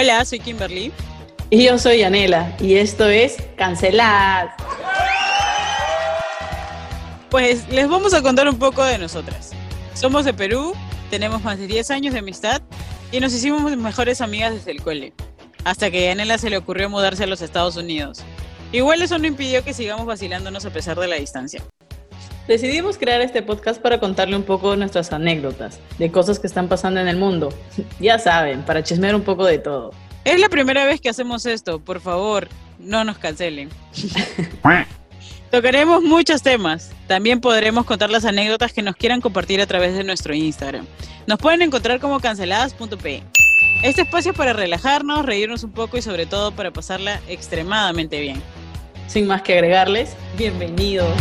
Hola, soy Kimberly. Y yo soy Yanela, y esto es Canceladas. Pues les vamos a contar un poco de nosotras. Somos de Perú, tenemos más de 10 años de amistad y nos hicimos mejores amigas desde el cole, hasta que a Yanela se le ocurrió mudarse a los Estados Unidos. Igual eso no impidió que sigamos vacilándonos a pesar de la distancia. Decidimos crear este podcast para contarle un poco de nuestras anécdotas, de cosas que están pasando en el mundo. Ya saben, para chismear un poco de todo. Es la primera vez que hacemos esto, por favor, no nos cancelen. Tocaremos muchos temas. También podremos contar las anécdotas que nos quieran compartir a través de nuestro Instagram. Nos pueden encontrar como canceladas.p. Este espacio es para relajarnos, reírnos un poco y sobre todo para pasarla extremadamente bien. Sin más que agregarles, bienvenidos.